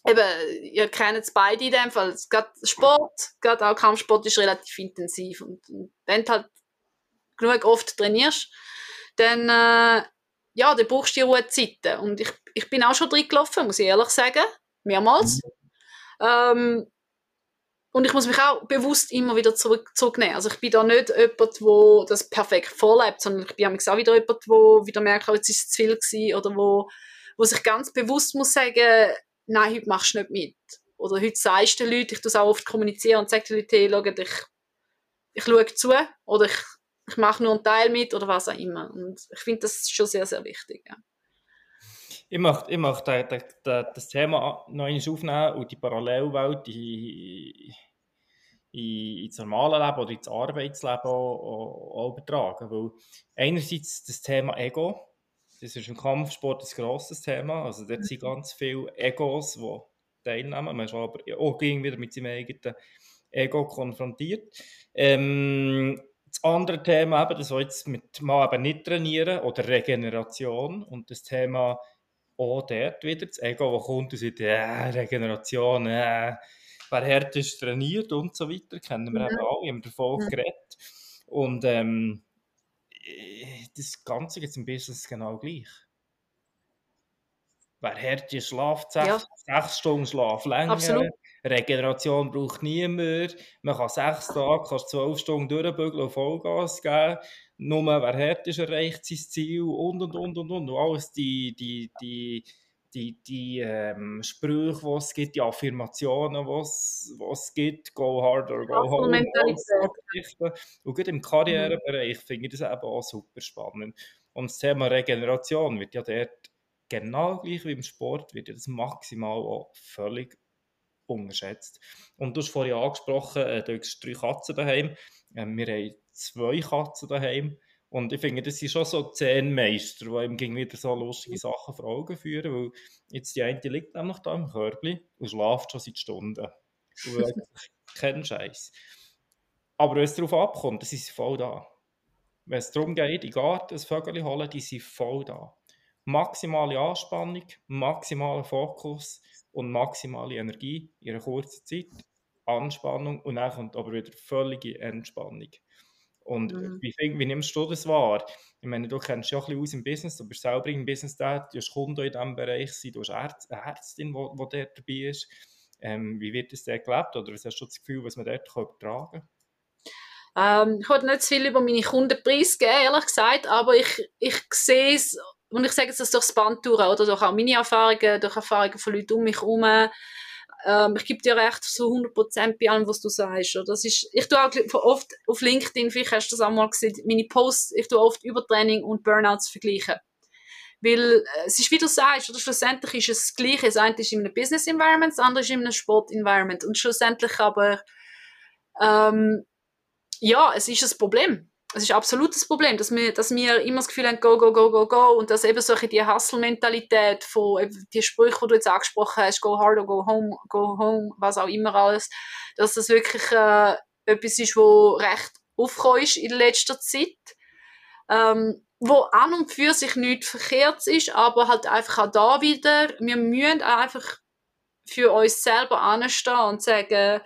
eben, ihr kennt es beide in dem Fall, gerade Sport, gerade auch Kampfsport ist relativ intensiv und, und wenn du halt genug oft trainierst, dann, äh, ja, dann brauchst du die Ruhezeiten. Und ich, ich bin auch schon drin gelaufen, muss ich ehrlich sagen. Mehrmals. Mhm. Ähm, und ich muss mich auch bewusst immer wieder zurück, zurücknehmen. Also ich bin da nicht jemand, der das perfekt vorlebt, sondern ich bin auch wieder jemand, der wieder merkt, oh, jetzt ist es zu viel gewesen oder wo, wo sich ganz bewusst muss sagen, nein, heute machst du nicht mit. Oder heute sagst du den Leuten, ich tue es auch oft kommunizieren und sage den Leuten, hey, schau, ich, ich schaue zu oder ich ich mache nur einen Teil mit oder was auch immer. Und ich finde das schon sehr, sehr wichtig. Ja. Ich möchte, ich möchte das Thema noch einmal aufnehmen und die Parallelwelt in, in, ins normale Leben oder ins Arbeitsleben auch, auch übertragen. Weil einerseits das Thema Ego, das ist im Kampfsport ein grosses Thema. Also dort sind ganz viele Egos, die teilnehmen. Man ist aber auch wieder mit seinem eigenen Ego konfrontiert. Ähm, das andere Thema, eben, das jetzt mit mal eben nicht trainieren oder Regeneration und das Thema auch dort wieder, das Ego, das kommt und sagt, äh, Regeneration, äh, wer härtest trainiert und so weiter, kennen wir ja. eben alle, haben davon ja. geredet. Und ähm, das Ganze jetzt im Business genau gleich. Wer härter schlaft, sechs, ja. sechs Stunden Schlaf länger, Absolut. Regeneration braucht niemand. Man kann sechs Tage, kannst zwölf Stunden durchbügeln und Vollgas geben. Nur wer hart ist, erreicht sein Ziel und und und und und. Und alles die, die, die, die, die ähm, Sprüche, die es gibt, die Affirmationen, die es, gibt, go harder, go home. Und gerade im Karrierebereich mhm. finde ich das eben auch super spannend. Und das Thema Regeneration wird ja dort genau gleich wie im Sport, wird ja das maximal auch völlig unterschätzt. Und du hast vorhin angesprochen, äh, du hast drei Katzen daheim. Ähm, wir haben zwei Katzen daheim. Und ich finde, das sind schon so zehn Meister, die ihm wieder so lustige Sachen vor Augen führen, weil jetzt die eine liegt nämlich da im Körbli und schlaft schon seit Stunden. Und <laughs> kein Scheiß. Aber wenn es darauf abkommt, dann sind sie voll da. Wenn es darum geht, in den Garten ein Vögel holen, die sind voll da. Maximale Anspannung, maximaler Fokus, und maximale Energie in einer kurzen Zeit, Anspannung und dann kommt aber wieder völlige Entspannung. Und mhm. wie, wie, nimmst du das wahr? Ich meine, du kennst ja auch ein bisschen aus im Business, du bist selber im Business tätig, du hast Kunden in diesem Bereich sein, du hast Ärzt, eine Ärztin, die dort dabei ist. Ähm, wie wird das dort gelebt oder was hast du das Gefühl, was man dort übertragen kann? Ähm, ich wollte nicht zu viel über meine Kunden preisgeben, ehrlich gesagt, aber ich, ich sehe es und ich sage jetzt das durchs Band durch, oder durch auch meine Erfahrungen, durch Erfahrungen von Leuten um mich herum, ähm, ich gebe dir recht so 100% bei allem, was du sagst. Oder? Das ist, ich tue auch oft auf LinkedIn, vielleicht hast du das auch mal gesehen, meine Posts, ich tue oft Übertraining und Burnouts vergleichen. Weil äh, es ist, wie du sagst, oder schlussendlich ist es das Gleiche. Das eine ist in einem Business Environment, das andere ist in einem Sport Environment. Und schlussendlich aber, ähm, ja, es ist ein Problem es ist absolut das Problem, dass wir, dass wir immer das Gefühl haben, go, go, go, go, go, und dass eben solche die Hustle-Mentalität von die Sprüche, die du jetzt angesprochen hast, go hard or go home, go home, was auch immer alles, dass das wirklich äh, etwas ist, wo recht aufgekommen ist in letzter Zeit, ähm, wo an und für sich nichts verkehrt ist, aber halt einfach auch da wieder, wir müssen einfach für uns selber anstehen und sagen,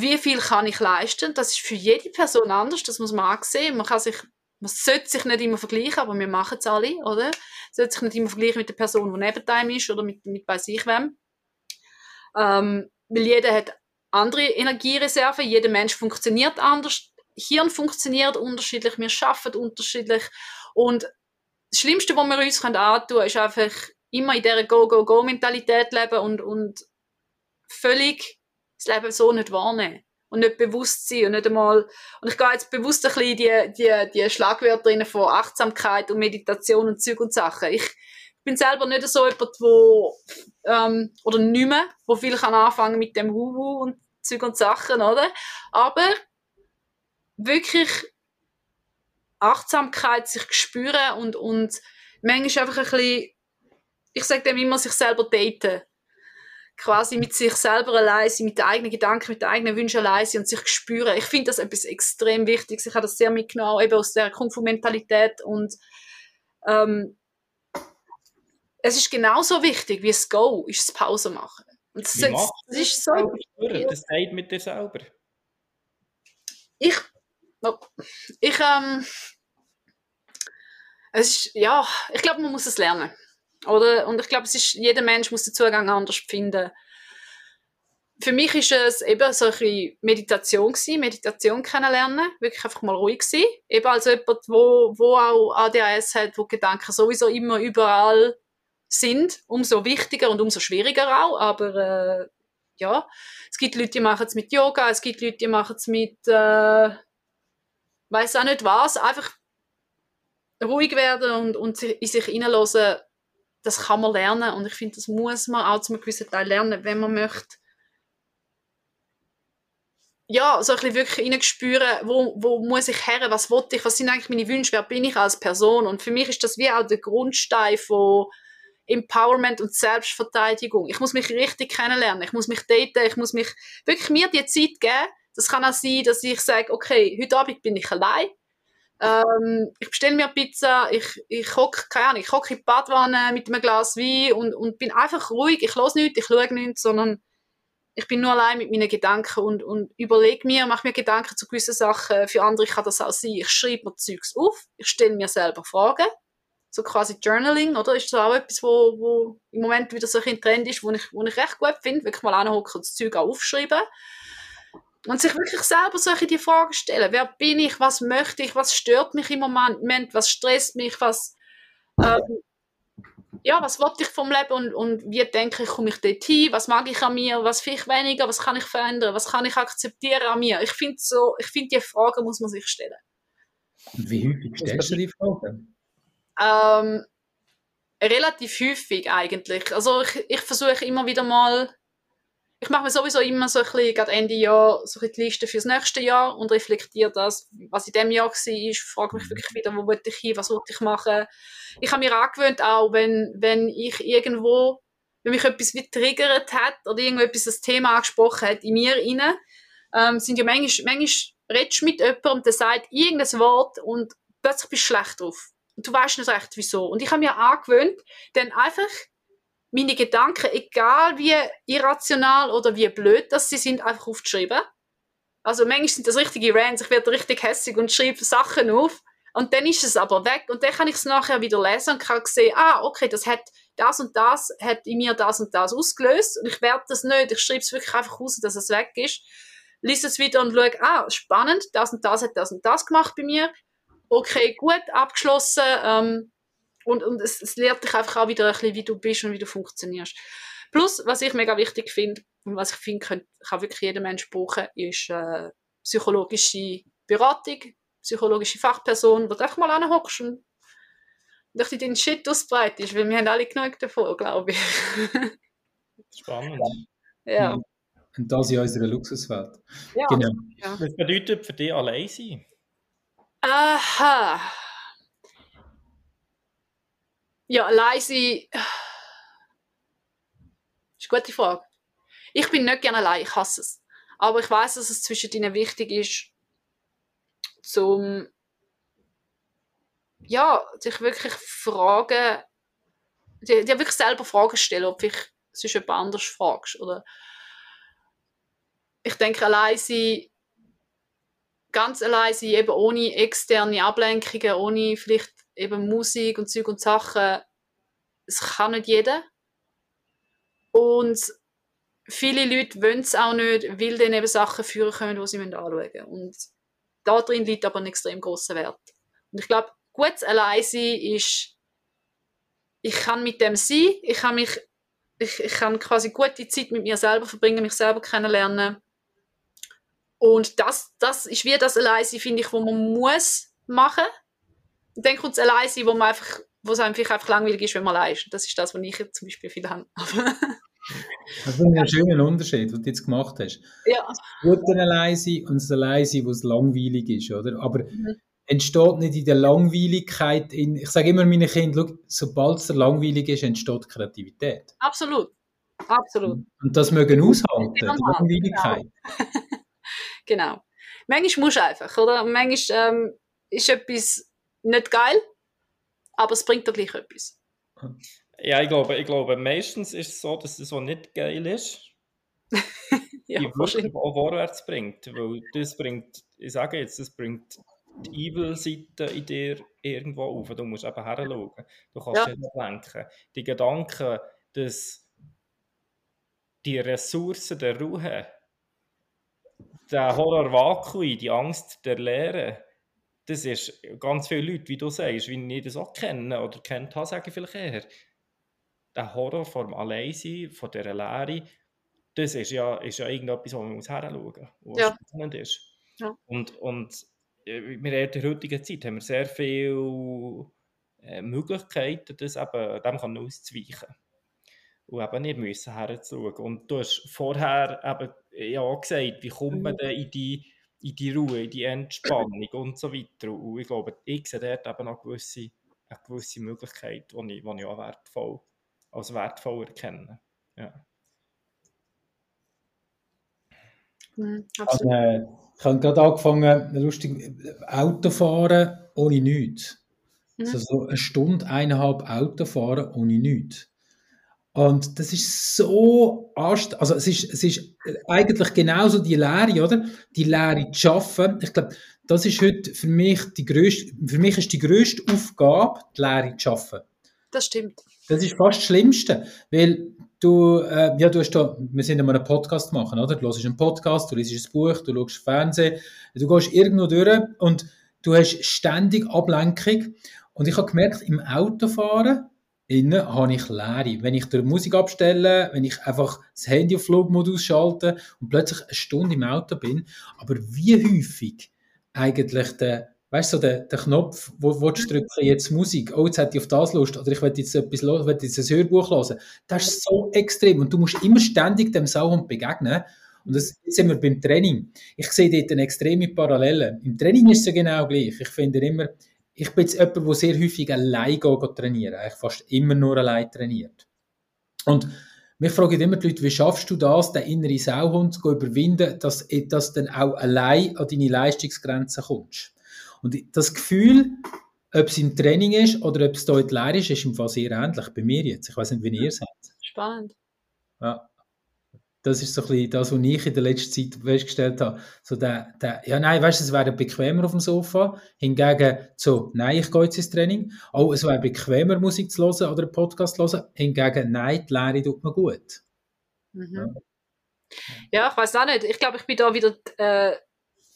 wie viel kann ich leisten? Das ist für jede Person anders, das muss man auch sehen. Man kann sich, man sollte sich nicht immer vergleichen, aber wir machen es alle, oder? Man sollte sich nicht immer vergleichen mit der Person, die neben einem ist oder mit, mit bei sich wem. Ähm, weil jeder hat andere Energiereserven, jeder Mensch funktioniert anders, Hirn funktioniert unterschiedlich, wir arbeiten unterschiedlich und das Schlimmste, was wir uns antun können, ist einfach immer in dieser Go-Go-Go-Mentalität leben und, und völlig Leben so nicht wahrnehmen und nicht bewusst sein und nicht einmal, und ich gehe jetzt bewusst ein bisschen die, die, die Schlagwörter rein von Achtsamkeit und Meditation und Zeug und Sachen. Ich bin selber nicht so jemand, wo, ähm, oder nicht mehr, wo viel kann anfangen mit dem Wuhu und Zeug und Sachen, oder? Aber wirklich Achtsamkeit sich spüren und, und manchmal einfach ein bisschen, ich sage dem immer, sich selber daten quasi mit sich selber allein sein, mit den eigenen Gedanken, mit den eigenen Wünschen allein sein und sich spüren. Ich finde das etwas extrem Wichtiges. Ich habe das sehr mitgenommen, eben aus der Kung-Fu-Mentalität und ähm, es ist genauso wichtig wie das Go, ist das Pause machen. Und das, Wie das, das ist so... Das sagt mit dir selber. Ich... oh, Ich, ähm... Es ist, ja, ich glaube, man muss es lernen. Oder? Und ich glaube, es ist, jeder Mensch muss den Zugang anders finden. Für mich ist es eben so eine Meditation gewesen, Meditation kennenlernen, wirklich einfach mal ruhig sein. Eben als jemand, wo, wo auch ADHS hat, wo Gedanken sowieso immer überall sind, umso wichtiger und umso schwieriger auch, aber äh, ja, es gibt Leute, die machen es mit Yoga, es gibt Leute, die machen es mit, äh, weiß auch nicht was, einfach ruhig werden und, und in sich hineinlassen, das kann man lernen und ich finde, das muss man auch zu einem gewissen Teil lernen, wenn man möchte ja, so ein bisschen wirklich hineinspüren, wo, wo muss ich her, was wollte ich, was sind eigentlich meine Wünsche, wer bin ich als Person und für mich ist das wie auch der Grundstein von Empowerment und Selbstverteidigung. Ich muss mich richtig kennenlernen, ich muss mich daten, ich muss mich wirklich mir die Zeit geben. Das kann auch sein, dass ich sage, okay, heute Abend bin ich allein, ähm, ich bestelle mir Pizza, ich, ich hocke, keine Ahnung, ich hocke in die Badwanne mit einem Glas Wein und, und bin einfach ruhig. Ich höre nichts, ich schaue nichts, sondern ich bin nur allein mit meinen Gedanken und, und überlege mir, mache mir Gedanken zu gewissen Sachen. Für andere kann das auch sein. Ich schreibe mir Zeugs auf, ich stelle mir selber Fragen. So quasi Journaling, oder? Ist das auch etwas, wo, wo im Moment wieder so ein Trend ist, wo ich, wo ich recht gut finde. Wirklich mal anhocken und das Zeug auch aufschreiben. Und sich wirklich selber solche die Fragen stellen. Wer bin ich? Was möchte ich? Was stört mich im Moment? Was stresst mich? Was, ähm, ja, was wollte ich vom Leben und, und wie denke ich, komme ich dort hin? Was mag ich an mir? Was vielleicht weniger? Was kann ich verändern? Was kann ich akzeptieren an mir? Ich finde so, ich finde, die Fragen muss man sich stellen. Und wie häufig stellst du die Fragen? Ähm, relativ häufig eigentlich. Also ich, ich versuche immer wieder mal ich mache mir sowieso immer so ein bisschen, gerade Ende Jahr, so ein die Liste fürs nächste Jahr und reflektiere das, was in dem Jahr war, frage mich mhm. wirklich wieder, wo wollte ich hin, was wollte ich machen. Ich habe mir angewöhnt auch, wenn, wenn ich irgendwo, wenn mich etwas wie triggert hat oder irgendetwas das Thema angesprochen hat in mir rein, ähm, sind ja manchmal, manchmal redest du mit jemandem, der sagt irgendein Wort und plötzlich bist du schlecht drauf. Und du weißt nicht recht, wieso. Und ich habe mir angewöhnt, dann einfach meine Gedanken, egal wie irrational oder wie blöd dass sie sind, einfach aufzuschreiben. Also manchmal sind das richtige Rants, ich werde richtig hässlich und schreibe Sachen auf. Und dann ist es aber weg. Und dann kann ich es nachher wieder lesen und kann sehen, ah, okay, das hat das und das hat in mir das und das ausgelöst. Und ich werde das nicht, ich schreibe es wirklich einfach raus, dass es weg ist, lese es wieder und schaue, ah, spannend, das und das hat das und das gemacht bei mir, okay, gut, abgeschlossen, ähm, und, und es, es lehrt dich einfach auch wieder ein bisschen, wie du bist und wie du funktionierst. Plus, was ich mega wichtig finde und was ich finde, kann, kann wirklich jeder Mensch brauchen, ist äh, psychologische Beratung, psychologische Fachperson, wo du einfach mal anhockst und durch deinen Shit ausbreitest, weil wir haben alle genug davon, glaube ich. <laughs> Spannend. ja. Und das in unserer Luxuswelt. ja. Genau. ja. Was bedeutet für dich allein sein? Aha. Ja, allein sein. <sighs> Ist eine gute Frage. Ich bin nicht gerne allein, ich hasse es. Aber ich weiß, dass es zwischen ihnen wichtig ist, zum ja, sich wirklich fragen, dir, dir wirklich selber Fragen stellen, ob ich sonst jemand anders fragst. Oder ich denke, allein sein, ganz allein sein, eben ohne externe Ablenkungen, ohne vielleicht eben Musik und Zeug und Sachen, es kann nicht jeder. Und viele Leute wollen es auch nicht, weil dann eben Sachen führen können, die sie anschauen müssen. Und da drin liegt aber ein extrem großer Wert. Und ich glaube, gut allein sein ist, ich kann mit dem sein, ich kann mich, ich, ich kann quasi gute Zeit mit mir selber verbringen, mich selber kennenlernen. Und das, das ist wie das Alleinsein, finde ich, wo man muss machen. Und dann kommt das Alleinsein, wo man einfach, wo es einfach, einfach langweilig ist, wenn man allein ist. Das ist das, was ich jetzt zum Beispiel viel habe. <laughs> Das ist ein schöner Unterschied, den du jetzt gemacht hast. ja. Das gute Alleinsein und das Alleinsein, wo es langweilig ist, oder? Aber Mhm. entsteht nicht in der Langweiligkeit, in, ich sage immer meinen Kindern, sobald es langweilig ist, entsteht Kreativität. Absolut. Absolut. Und das mögen aushalten, die Ja, Langweiligkeit. <laughs> Genau. Manchmal musst du einfach, oder? Manchmal ähm, ist etwas nicht geil, aber es bringt dir gleich etwas. Ja, ich glaube, ich glaube, meistens ist es so, dass es so nicht geil ist, <laughs> Ja, die wirklich auch vorwärts bringt. Weil das bringt, ich sage jetzt, das bringt die Evil-Seite in dir irgendwo auf. Du musst eben heranschauen. Du kannst Ja. dich nicht lenken. Die Gedanken, dass die Ressourcen der Ruhe, der Horror Vakui, die Angst der Leere, das ist ganz viele Leute, wie du sagst, wie ich das auch kenne oder kennt habe, sage ich vielleicht eher. Der Horror vom Alleinsein, von dieser Leere, das ist ja, ist ja irgendetwas, wo man muss heranschauen muss, was Ja. spannend ist. Ja. Und, und äh, in der heutigen Zeit haben wir sehr viele äh, Möglichkeiten, das eben, dem kann auszuweichen. Und eben nicht müssen herzuschauen. Und du hast vorher eben ja auch gesagt, wie kommt man Mhm. denn in die, in die Ruhe, in die Entspannung und so weiter. Und ich glaube, ich sehe dort eben noch gewisse, eine gewisse Möglichkeit, die ich, die ich auch wertvoll, als wertvoll erkenne. Ja. Mhm, Also, äh, ich habe gerade angefangen, lustig, Autofahren ohne nichts. Mhm. Also so eine Stunde, eineinhalb Autofahren ohne nichts. Und das ist so anstrengend. Also es ist, es ist eigentlich genauso die Lehre, oder? Die Lehre zu schaffen. Ich glaube, das ist heute für mich die grösste, für mich ist die grösste Aufgabe, die Lehre zu schaffen. Das stimmt. Das ist fast das Schlimmste, weil du, äh, ja, du hast da, wir sind einmal einen Podcast machen, oder? Du hörst einen Podcast, du liest ein Buch, du schaust Fernsehen, du gehst irgendwo durch und du hast ständig Ablenkung. Und ich habe gemerkt, im Autofahren innen habe ich Leere. Wenn ich die Musik abstelle, wenn ich einfach das Handy auf Flugmodus schalte und plötzlich eine Stunde im Auto bin, aber wie häufig eigentlich der weißt du, der, der Knopf, wo, wo du drücken, jetzt Musik, oh, jetzt hätte ich auf das Lust, oder ich will jetzt etwas los, will jetzt ein Hörbuch hören. Das ist so extrem und du musst immer ständig dem Sauhund begegnen. Und das jetzt sind wir beim Training. Ich sehe dort eine extreme Parallele. Im Training ist es ja genau gleich. Ich finde immer, ich bin jetzt jemand, der sehr häufig allein geht, trainieren, eigentlich fast immer nur allein trainiert. Und mich fragen immer die Leute, wie schaffst du das, den inneren Sauhund zu überwinden, dass du dann auch allein an deine Leistungsgrenzen kommst? Und das Gefühl, ob es im Training ist oder ob es dort leer ist, ist im Fall sehr ähnlich. Bei mir jetzt. Ich weiß nicht, wie ihr seid. Spannend. Ja. Das ist so ein bisschen das, was ich in der letzten Zeit festgestellt habe. So der, der, ja, nein, weißt du, es wäre bequemer auf dem Sofa. Hingegen so, nein, ich gehe jetzt ins Training. Oh, es wäre bequemer, Musik zu hören oder einen Podcast zu hören. Hingegen, nein, die Lehre tut mir gut. Mhm. Ja, ich weiß auch nicht. Ich glaube, ich bin da wieder äh,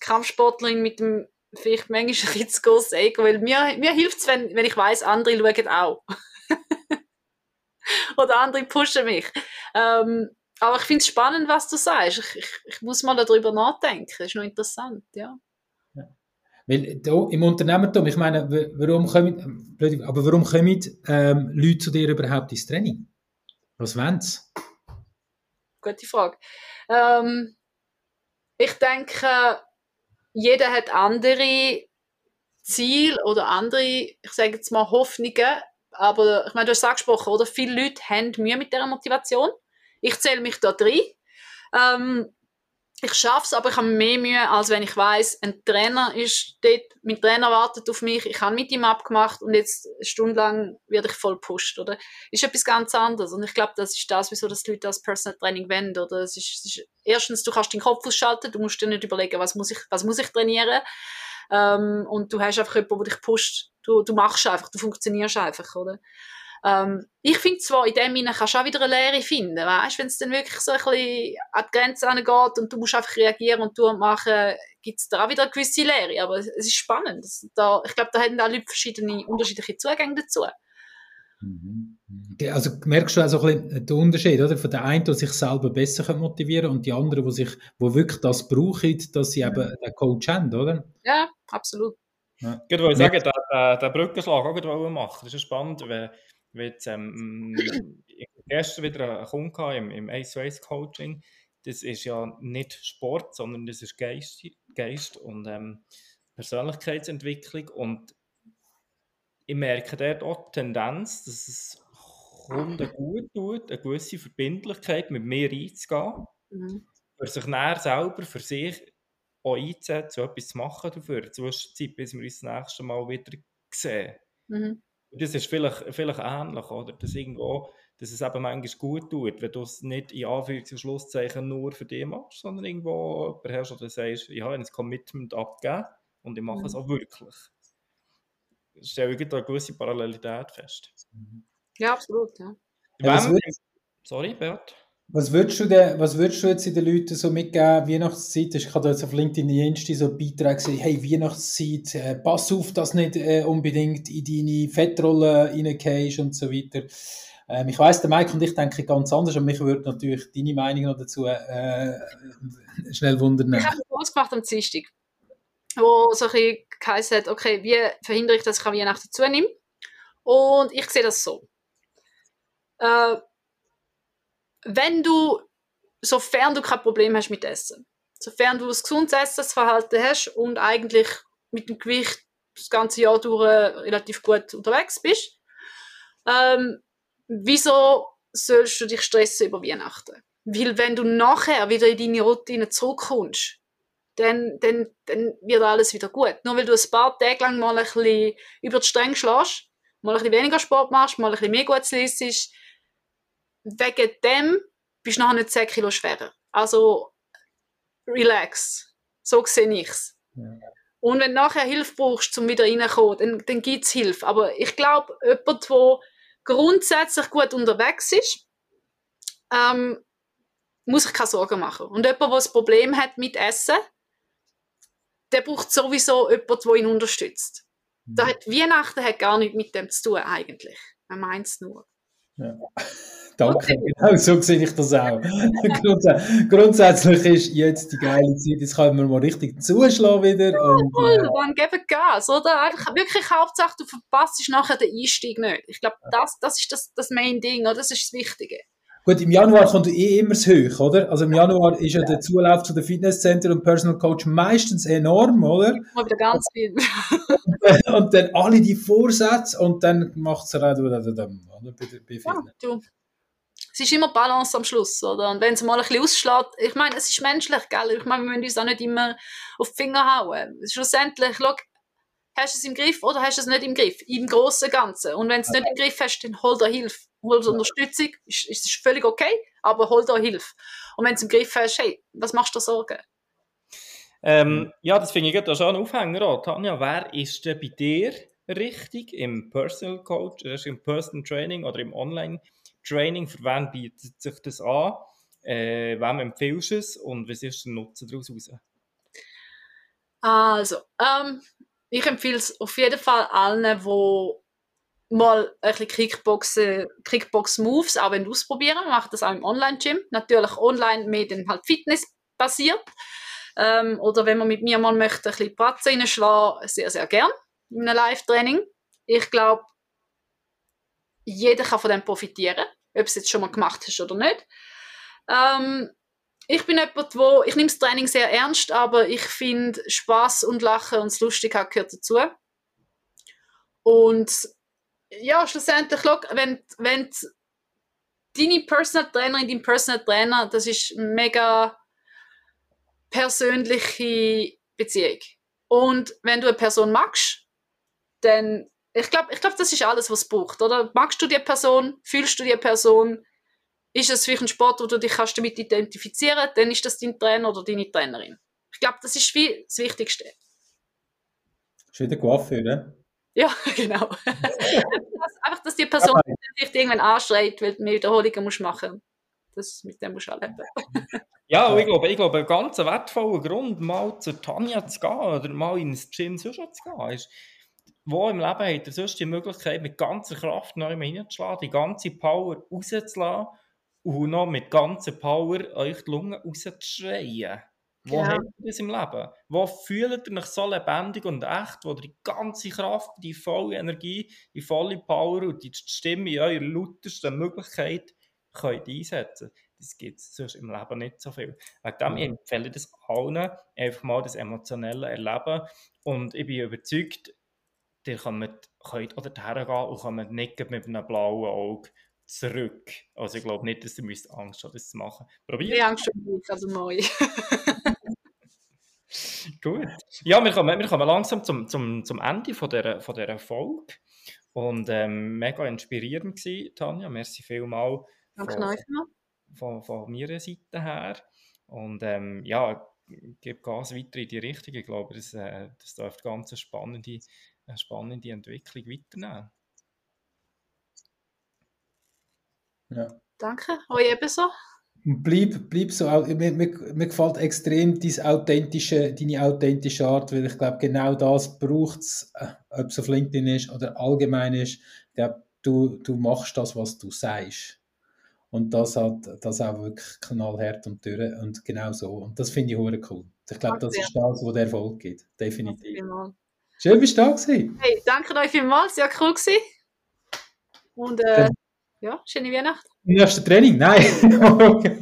Kampfsportlerin mit dem vielleicht manchmal ein bisschen zu großes Ego, weil mir, mir hilft es, wenn, wenn ich weiß, andere schauen auch. <laughs> Oder andere pushen mich. Ähm, aber ich finde es spannend, was du sagst. Ich, ich, ich, muss mal darüber nachdenken. Das ist noch interessant, ja. ja. Weil da, im Unternehmertum, ich meine, warum kommen, aber warum kommen ähm, Leute zu dir überhaupt ins Training? Was wollen sie? Gute Frage. Ähm, ich denke, jeder hat andere Ziele oder andere, ich sage jetzt mal Hoffnungen, aber ich meine, du hast es angesprochen, oder? Viele Leute haben Mühe mit dieser Motivation. Ich zähle mich da drin. Ähm, ich schaffe es, aber ich habe mehr Mühe, als wenn ich weiß, ein Trainer ist dort, mein Trainer wartet auf mich, ich habe mit ihm abgemacht und jetzt stundenlang werde ich voll pusht, oder? Ist etwas ganz anderes und ich glaube, das ist das, wieso das Leute das Personal Training wenden, oder? Es ist, es ist, erstens, du kannst deinen Kopf ausschalten, du musst dir nicht überlegen, was muss ich, was muss ich trainieren, ähm, und du hast einfach jemanden, der dich pusht, du, du machst einfach, du funktionierst einfach, oder? Ähm, ich finde zwar, in dem Sinne kannst du auch wieder eine Lehre finden, weißt wenn es dann wirklich so ein bisschen an die Grenze angeht und du musst einfach reagieren und tun und machen, gibt es da auch wieder eine gewisse Lehre. Aber es ist spannend. Da, ich glaube, da haben auch Leute verschiedene, unterschiedliche Zugänge dazu. Mhm. Also merkst du auch ein bisschen den Unterschied, oder? Von der einen, die sich selber besser motivieren können und die anderen, die sich, wo wirklich das brauchen, dass sie eben einen Coach haben, oder? Ja, absolut. Ja. Ich wollte sagen, den, den, den Brückenschlag auch machen. Das ist spannend, weil Jetzt, ähm, gestern wieder einen Kunden im, im Ace-Race-Coaching. Das ist ja nicht Sport, sondern das ist Geist, Geist und ähm, Persönlichkeitsentwicklung. Und ich merke dort auch die Tendenz, dass es Kunden gut tut, eine gewisse Verbindlichkeit mit mir einzugehen, mhm. für sich näher selber, für sich auch einzusetzen, etwas zu machen dafür, in der Zwischenzeit, bis wir uns das nächste Mal wieder sehen. Mhm das ist vielleicht, vielleicht ähnlich, oder? Dass, irgendwo, dass es eben manchmal gut tut, wenn du es nicht in Anführungs- und Schlusszeichen nur für dich machst, sondern irgendwo hast, oder sagst, ich habe ein Commitment abgegeben und ich mache mhm. es auch wirklich. Ich stelle ich da eine gewisse Parallelität fest. Ja, absolut, ja. Wenn, sorry, Beat. Was würdest, du denn, was würdest du jetzt den Leuten so mitgeben, Weihnachtszeit? Ich habe jetzt auf LinkedIn Insta so Beiträge gesehen, hey, Weihnachtszeit, äh, pass auf, dass nicht äh, unbedingt in deine Fettrolle reingehst und so weiter. Ähm, ich weiss, der Mike und ich denken ganz anders, aber mich würde natürlich deine Meinung noch dazu äh, schnell wundern. Ich habe einen Post gemacht am Dienstag, wo so ein bisschen geheißen hat, okay, wie verhindere ich, dass ich Weihnachten zunehme? Und ich sehe das so. Äh, wenn du, sofern du kein Problem hast mit Essen, sofern du ein gesundes Essensverhalten hast und eigentlich mit dem Gewicht das ganze Jahr durch relativ gut unterwegs bist, ähm, wieso sollst du dich stressen über Weihnachten? Weil wenn du nachher wieder in deine Routine zurückkommst, dann, dann, dann wird alles wieder gut. Nur weil du ein paar Tage lang mal ein bisschen über die Stränge schlägst, mal ein bisschen weniger Sport machst, mal ein bisschen mehr Gutes liest, wegen dem bist du nachher nicht 10 Kilo schwerer. Also, relax. So sehe ich es. Ja. Und wenn du nachher Hilfe brauchst, um wieder reinzukommen, dann, dann gibt es Hilfe. Aber ich glaube, jemand, der grundsätzlich gut unterwegs ist, ähm, muss sich keine Sorgen machen. Und jemand, der ein Problem hat mit Essen, der braucht sowieso jemanden, der ihn unterstützt. Mhm. Da hat Weihnachten hat gar nichts mit dem zu tun, eigentlich. Man meint es nur. Ja. <laughs> Danke, genau so sehe ich das auch. <laughs> Grundsätzlich ist jetzt die geile Zeit, jetzt können wir mal richtig zuschlagen wieder. Ja, und, voll, äh, dann geben Gas, oder? Einfach wirklich Hauptsache, du verpasst nachher den Einstieg nicht. Ich glaube, das, das ist das, das Main Ding, oder? Das ist das Wichtige. Gut, im Januar kommt eh immer das Hoch, oder? Also im Januar ist ja der Zulauf zu den Fitnesscenter und Personal Coach meistens enorm, oder? Mal wieder ganz viel. <laughs> <laughs> und dann alle die Vorsätze und dann macht es halt oder? Bei, bei ja, du, es ist immer Balance am Schluss, oder? Und wenn es mal ein bisschen ausschlägt, ich meine, es ist menschlich, gell? Ich meine, wir müssen uns auch nicht immer auf die Finger hauen. Schlussendlich, schau, hast du es im Griff oder hast du es nicht im Griff? Im Großen und Ganzen. Und wenn du es nicht im Griff hast, dann hol dir Hilfe. Hol dir Unterstützung, ist, ist völlig okay, aber hol dir Hilfe. Und wenn du es im Griff hast, hey, was machst du dir Sorgen? Ähm, ja, das finde ich da schon ein Aufhänger an. Tanja, wer ist denn bei dir richtig im Personal Coach, im Personal Training oder im Online Training, für wen bietet sich das an? Äh, wem empfiehlst du es und was ist der Nutzen daraus raus? Also, ähm, ich empfehle es auf jeden Fall allen, die mal ein bisschen Kickbox-Moves auch ausprobieren Macht das auch im Online-Gym. Natürlich online mehr dann halt Fitness basiert. Ähm, oder wenn man mit mir mal möchte, ein bisschen Pratzen reinschlagen, sehr, sehr gern in einem Live-Training. Ich glaube, jeder kann von dem profitieren, ob es jetzt schon mal gemacht hast oder nicht. Ähm, ich bin jemand, wo ich nehme das Training sehr ernst, aber ich finde Spaß und Lachen und das Lustigkeit gehört dazu. Und ja, schlussendlich, wenn, wenn deine Personal Trainerin, dein Personal Trainer, das ist eine mega persönliche Beziehung. Und wenn du eine Person magst, dann, ich glaube, ich glaub, das ist alles, was es braucht, oder? Magst du die Person? Fühlst du die Person? Ist es vielleicht ein Sport, wo du dich kannst damit identifizieren kannst, dann ist das dein Trainer oder deine Trainerin. Ich glaube, das ist viel das Wichtigste. Das ist wieder Coiffeur, ne? Ja, <laughs> genau. einfach, dass die Person sich irgendwann anschreit, weil du mehr Wiederholungen musst machen musst. Mit dem musst du auch leben. <laughs> ja, ich glaube, ich glaube, ein ganz wertvoller Grund, mal zu Tanja zu gehen oder mal ins Gym sonst zu gehen, ist, wo im Leben habt ihr sonst die Möglichkeit, mit ganzer Kraft neu reinzuschlagen, die ganze Power rauszulassen und noch mit ganzer Power euch die Lungen rauszuschreien. Wo ja. habt ihr das im Leben? Wo fühlt ihr euch so lebendig und echt, wo ihr die ganze Kraft, die volle Energie, die volle Power und die Stimme in eurer lautesten Möglichkeit könnt einsetzen Das gibt es sonst im Leben nicht so viel. Wegen dem ich empfehle das allen, einfach mal das emotionelle Erleben. Und ich bin überzeugt, ihr könnt, könnt oder hergehen und kommt nicht mit einem blauen Auge zurück. Also ich glaube nicht, dass ihr müsst Angst haben, das zu machen. Probiert. Ich Angst schon nicht, also neu. <laughs> <laughs> Gut. Ja, wir kommen, wir kommen langsam zum, zum, zum Ende von dieser, von dieser Folge. Und ähm, mega inspirierend gewesen, Tanja. Merci vielmals Danke von, von, von meiner Seite her. Und ähm, ja, gebe Gas weiter in die Richtung. Ich glaube, das, äh, das ganz eine spannende, eine spannende Entwicklung weiternehmen. Ja. Danke, euch ebenso. Bleib, bleib so, mir, mir, mir gefällt extrem deine authentische, deine authentische Art, weil ich glaube, genau das braucht es, äh, ob es auf LinkedIn ist oder allgemein ist. Ich glaube, du, du machst das, was du sagst. Und das hat das auch wirklich knallhart und durch und genau so. Und das finde ich hure cool. Ich glaube, das ist das, was der Erfolg gibt. Definitiv. Schön, bist du da gewesen. Hey, danke euch vielmals, sehr cool gewesen. Und äh, ja, schöne Weihnachten. Nächste Training? Nein. <laughs>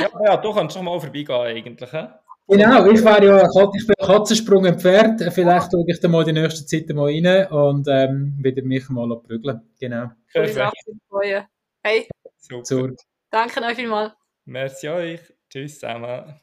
ja, ja, du kannst schon mal vorbeigehen eigentlich. He? Genau, ich wäre ja ich bin Katzensprung im Pferd. Vielleicht schaue ich dann mal die nächste Zeit mal rein und ähm, wieder mich mal prügeln. Genau. Perfekt. Hey. Super. Danke euch vielmals. Merci euch. Tschüss zusammen.